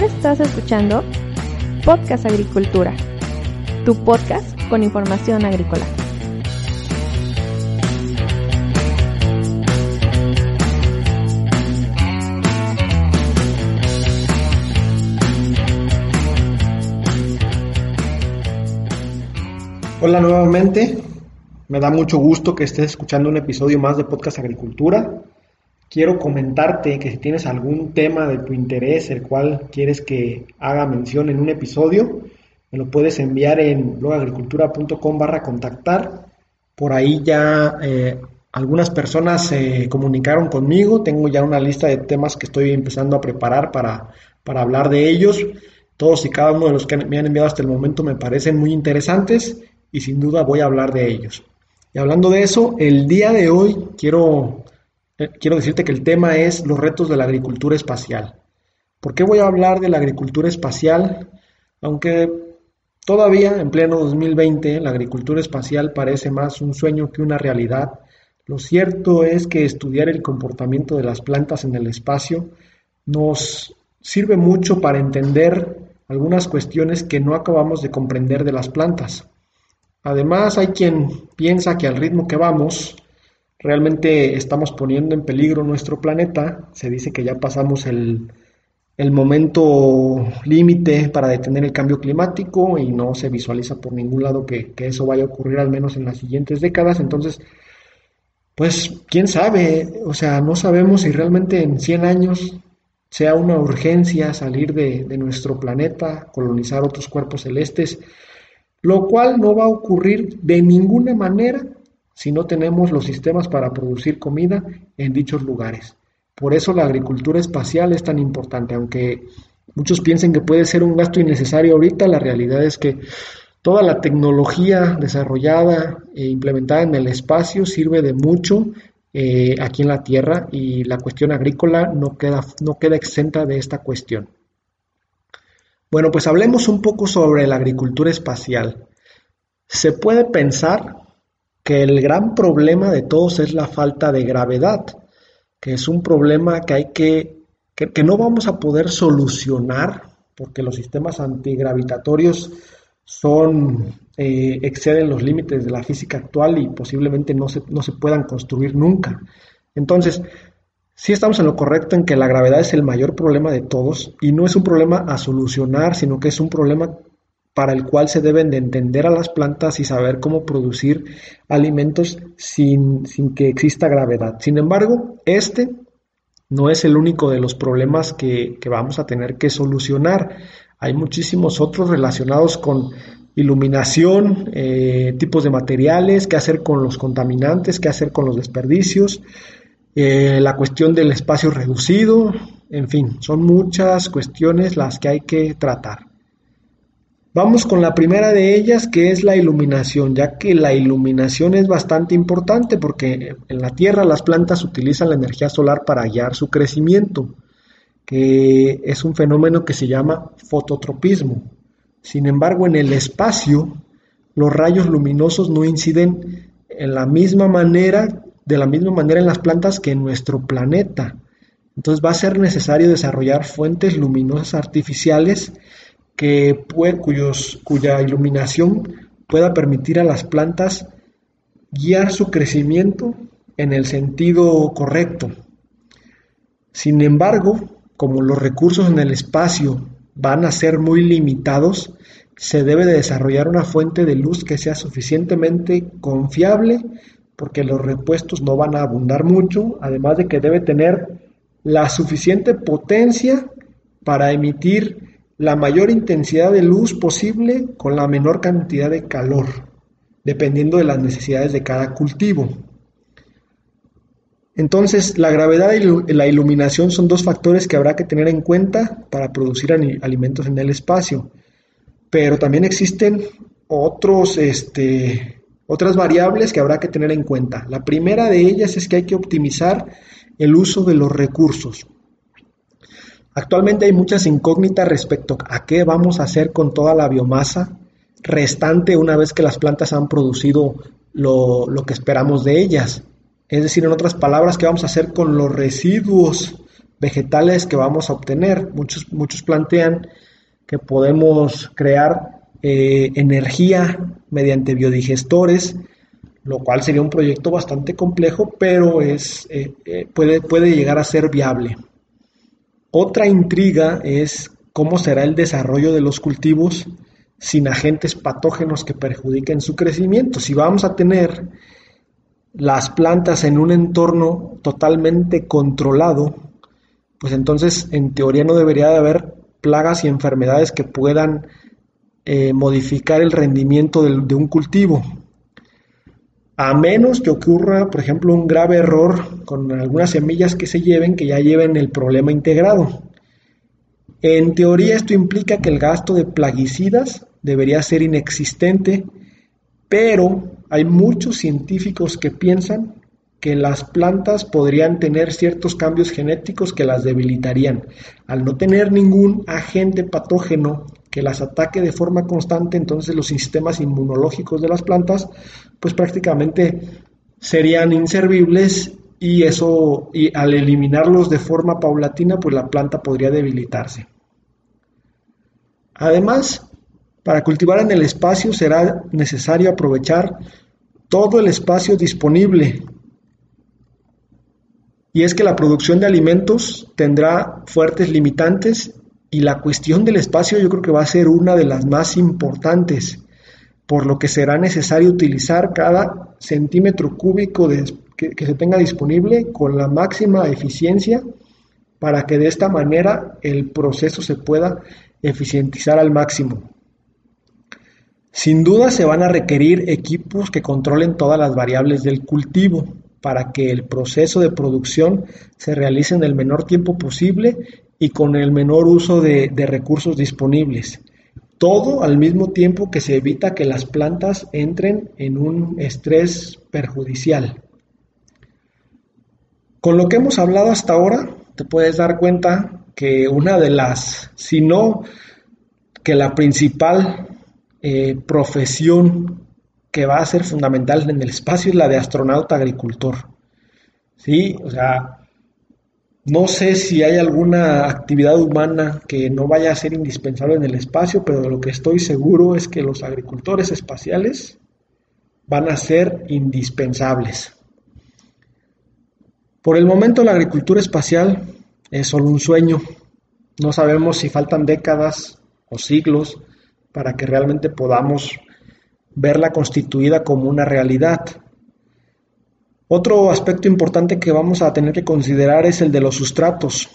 Estás escuchando Podcast Agricultura, tu podcast con información agrícola. Hola nuevamente, me da mucho gusto que estés escuchando un episodio más de Podcast Agricultura. Quiero comentarte que si tienes algún tema de tu interés, el cual quieres que haga mención en un episodio, me lo puedes enviar en blogagricultura.com barra contactar. Por ahí ya eh, algunas personas se comunicaron conmigo, tengo ya una lista de temas que estoy empezando a preparar para, para hablar de ellos. Todos y cada uno de los que me han enviado hasta el momento me parecen muy interesantes y sin duda voy a hablar de ellos. Y hablando de eso, el día de hoy quiero, quiero decirte que el tema es los retos de la agricultura espacial. ¿Por qué voy a hablar de la agricultura espacial? Aunque todavía en pleno 2020 la agricultura espacial parece más un sueño que una realidad, lo cierto es que estudiar el comportamiento de las plantas en el espacio nos sirve mucho para entender algunas cuestiones que no acabamos de comprender de las plantas. Además, hay quien piensa que al ritmo que vamos, realmente estamos poniendo en peligro nuestro planeta. Se dice que ya pasamos el, momento límite para detener el cambio climático y no se visualiza por ningún lado que, que, eso vaya a ocurrir al menos en las siguientes décadas. Entonces, pues, quién sabe, o sea, no sabemos si realmente en 100 años sea una urgencia salir de, de nuestro planeta, colonizar otros cuerpos celestes lo cual no va a ocurrir de ninguna manera si no tenemos los sistemas para producir comida en dichos lugares. Por eso la agricultura espacial es tan importante, aunque muchos piensen que puede ser un gasto innecesario ahorita, la realidad es que toda la tecnología desarrollada e implementada en el espacio sirve de mucho eh, aquí en la Tierra y la cuestión agrícola no queda, no queda exenta de esta cuestión. Bueno, pues hablemos un poco sobre la agricultura espacial. Se puede pensar que el gran problema de todos es la falta de gravedad, que es un problema que hay que, que, no vamos a poder solucionar porque los sistemas antigravitatorios son, eh, exceden los límites de la física actual y posiblemente no se, no se puedan construir nunca. Entonces, Sí estamos en lo correcto en que la gravedad es el mayor problema de todos y no es un problema a solucionar, sino que es un problema para el cual se deben de entender a las plantas y saber cómo producir alimentos sin, que exista gravedad. Sin embargo, este no es el único de los problemas que, vamos a tener que solucionar. Hay muchísimos otros relacionados con iluminación, eh, tipos de materiales, qué hacer con los contaminantes, qué hacer con los desperdicios. Eh, la cuestión del espacio reducido, en fin, son muchas cuestiones las que hay que tratar. Vamos con la primera de ellas, que es la iluminación, ya que la iluminación es bastante importante porque en la Tierra las plantas utilizan la energía solar para guiar su crecimiento, que es un fenómeno que se llama fototropismo. Sin embargo, en el espacio, los rayos luminosos no inciden en la misma manera de la misma manera en las plantas que en nuestro planeta. Entonces va a ser necesario desarrollar fuentes luminosas artificiales que cuya iluminación pueda permitir a las plantas guiar su crecimiento en el sentido correcto. Sin embargo, como los recursos en el espacio van a ser muy limitados, se debe de desarrollar una fuente de luz que sea suficientemente confiable porque los repuestos no van a abundar mucho, además de que debe tener la suficiente potencia para emitir la mayor intensidad de luz posible con la menor cantidad de calor, dependiendo de las necesidades de cada cultivo. Entonces, la gravedad y la iluminación son dos factores que habrá que tener en cuenta para producir alimentos en el espacio. Pero también existen otros este, otras variables que habrá que tener en cuenta. La primera de ellas es que hay que optimizar el uso de los recursos. Actualmente hay muchas incógnitas respecto a qué vamos a hacer con toda la biomasa restante una vez que las plantas han producido lo, que esperamos de ellas. Es decir, en otras palabras, qué vamos a hacer con los residuos vegetales que vamos a obtener. Muchos, muchos plantean que podemos crear eh, energía mediante biodigestores, lo cual sería un proyecto bastante complejo, pero es, eh, eh, puede, puede llegar a ser viable. Otra intriga es cómo será el desarrollo de los cultivos sin agentes patógenos que perjudiquen su crecimiento. Si vamos a tener las plantas en un entorno totalmente controlado, pues entonces en teoría no debería de haber plagas y enfermedades que puedan eh, modificar el rendimiento de, un cultivo. A menos que ocurra, por ejemplo, un grave error con algunas semillas que se lleven, que ya lleven el problema integrado. En teoría esto implica que el gasto de plaguicidas debería ser inexistente, pero hay muchos científicos que piensan que las plantas podrían tener ciertos cambios genéticos que las debilitarían. Al no tener ningún agente patógeno que las ataque de forma constante, entonces los sistemas inmunológicos de las plantas, pues prácticamente serían inservibles y eso, y al eliminarlos de forma paulatina, pues la planta podría debilitarse. Además, para cultivar en el espacio será necesario aprovechar todo el espacio disponible. Y es que la producción de alimentos tendrá fuertes limitantes y la cuestión del espacio yo creo que va a ser una de las más importantes, por lo que será necesario utilizar cada centímetro cúbico que, que se tenga disponible con la máxima eficiencia para que de esta manera el proceso se pueda eficientizar al máximo. Sin duda se van a requerir equipos que controlen todas las variables del cultivo para que el proceso de producción se realice en el menor tiempo posible y con el menor uso de, recursos disponibles. Todo al mismo tiempo que se evita que las plantas entren en un estrés perjudicial. Con lo que hemos hablado hasta ahora, te puedes dar cuenta que una de las, si no que la principal eh, profesión que va a ser fundamental en el espacio es la de astronauta agricultor. Sí, o sea, no sé si hay alguna actividad humana que no vaya a ser indispensable en el espacio, pero lo que estoy seguro es que los agricultores espaciales van a ser indispensables. Por el momento la agricultura espacial es solo un sueño. No sabemos si faltan décadas o siglos para que realmente podamos verla constituida como una realidad. Otro aspecto importante que vamos a tener que considerar es el de los sustratos.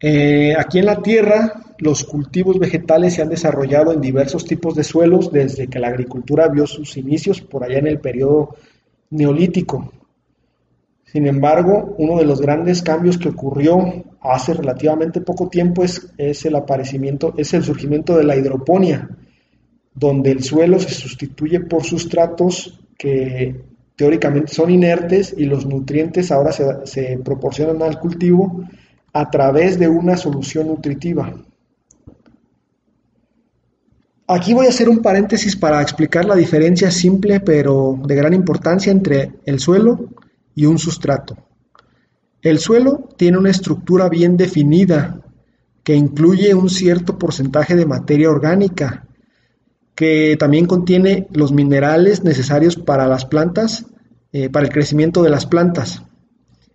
Eh, aquí en la Tierra, los cultivos vegetales se han desarrollado en diversos tipos de suelos desde que la agricultura vio sus inicios por allá en el periodo neolítico. Sin embargo, uno de los grandes cambios que ocurrió hace relativamente poco tiempo es, es el aparecimiento, es el surgimiento de la hidroponía, donde el suelo se sustituye por sustratos que teóricamente son inertes y los nutrientes ahora se, proporcionan al cultivo a través de una solución nutritiva. Aquí voy a hacer un paréntesis para explicar la diferencia simple pero de gran importancia entre el suelo y un sustrato. El suelo tiene una estructura bien definida que incluye un cierto porcentaje de materia orgánica, que también contiene los minerales necesarios para las plantas, eh, para el crecimiento de las plantas.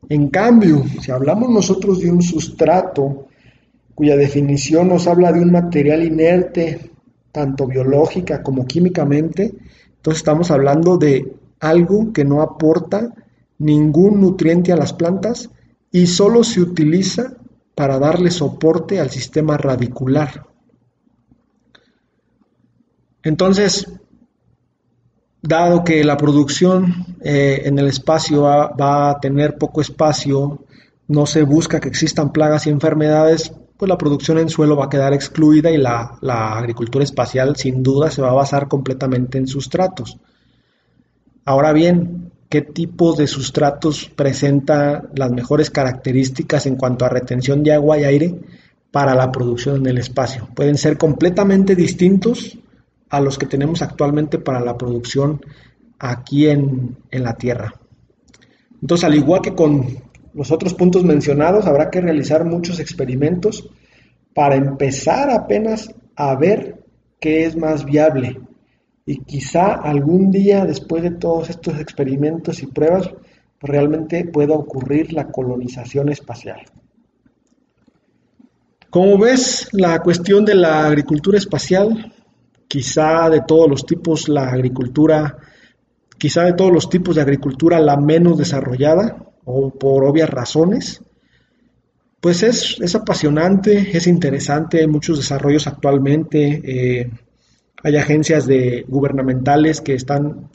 En cambio, si hablamos nosotros de un sustrato cuya definición nos habla de un material inerte, tanto biológica como químicamente, entonces estamos hablando de algo que no aporta ningún nutriente a las plantas y solo se utiliza para darle soporte al sistema radicular. Entonces, dado que la producción eh, en el espacio va, a tener poco espacio, no se busca que existan plagas y enfermedades, pues la producción en suelo va a quedar excluida y la, agricultura espacial sin duda se va a basar completamente en sustratos. Ahora bien, ¿qué tipos de sustratos presenta las mejores características en cuanto a retención de agua y aire para la producción en el espacio? Pueden ser completamente distintos a los que tenemos actualmente para la producción aquí en, la Tierra. Entonces, al igual que con los otros puntos mencionados, habrá que realizar muchos experimentos para empezar apenas a ver qué es más viable. Y quizá algún día, después de todos estos experimentos y pruebas, realmente pueda ocurrir la colonización espacial. Como ves, la cuestión de la agricultura espacial, quizá de todos los tipos, la agricultura, quizá de todos los tipos de agricultura la menos desarrollada, o por obvias razones, pues es, apasionante, es interesante, hay muchos desarrollos actualmente, eh, hay agencias gubernamentales que están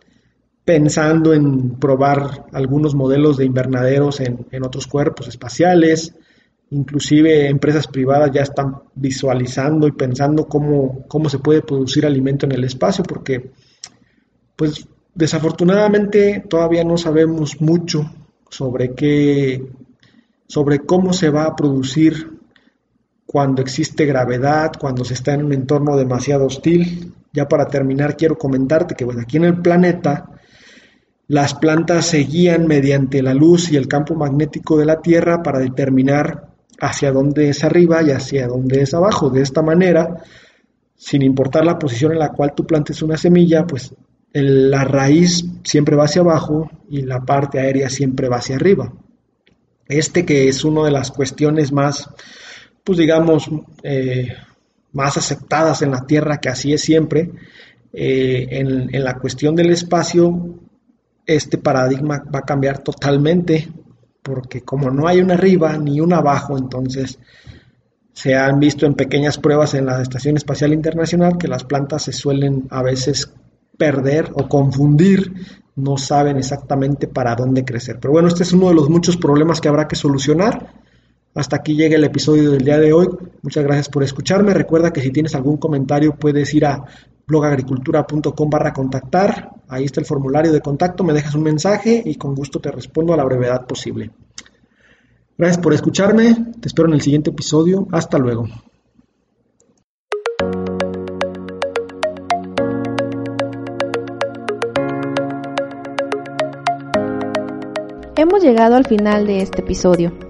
pensando en probar algunos modelos de invernaderos en, otros cuerpos espaciales, inclusive empresas privadas ya están visualizando y pensando cómo, cómo se puede producir alimento en el espacio, porque pues desafortunadamente todavía no sabemos mucho sobre qué, sobre cómo se va a producir cuando existe gravedad, cuando se está en un entorno demasiado hostil. Ya para terminar, quiero comentarte que aquí en el planeta las plantas se guían mediante la luz y el campo magnético de la Tierra para determinar hacia dónde es arriba y hacia dónde es abajo. De esta manera, sin importar la posición en la cual tú plantes una semilla, pues la raíz siempre va hacia abajo y la parte aérea siempre va hacia arriba. Este que es una de las cuestiones más, pues digamos, eh, más aceptadas en la Tierra, que así es siempre, eh, en la cuestión del espacio este paradigma va a cambiar totalmente, porque como no hay un arriba ni un abajo, entonces se han visto en pequeñas pruebas en la Estación Espacial Internacional que las plantas se suelen a veces perder o confundir, no saben exactamente para dónde crecer. Pero bueno, este es uno de los muchos problemas que habrá que solucionar. Hasta aquí llega el episodio del día de hoy. Muchas gracias por escucharme. Recuerda que si tienes algún comentario puedes ir a blogagricultura.com barra contactar. Ahí está el formulario de contacto, me dejas un mensaje y con gusto te respondo a la brevedad posible. Gracias por escucharme, te espero en el siguiente episodio. Hasta luego. Hemos llegado al final de este episodio.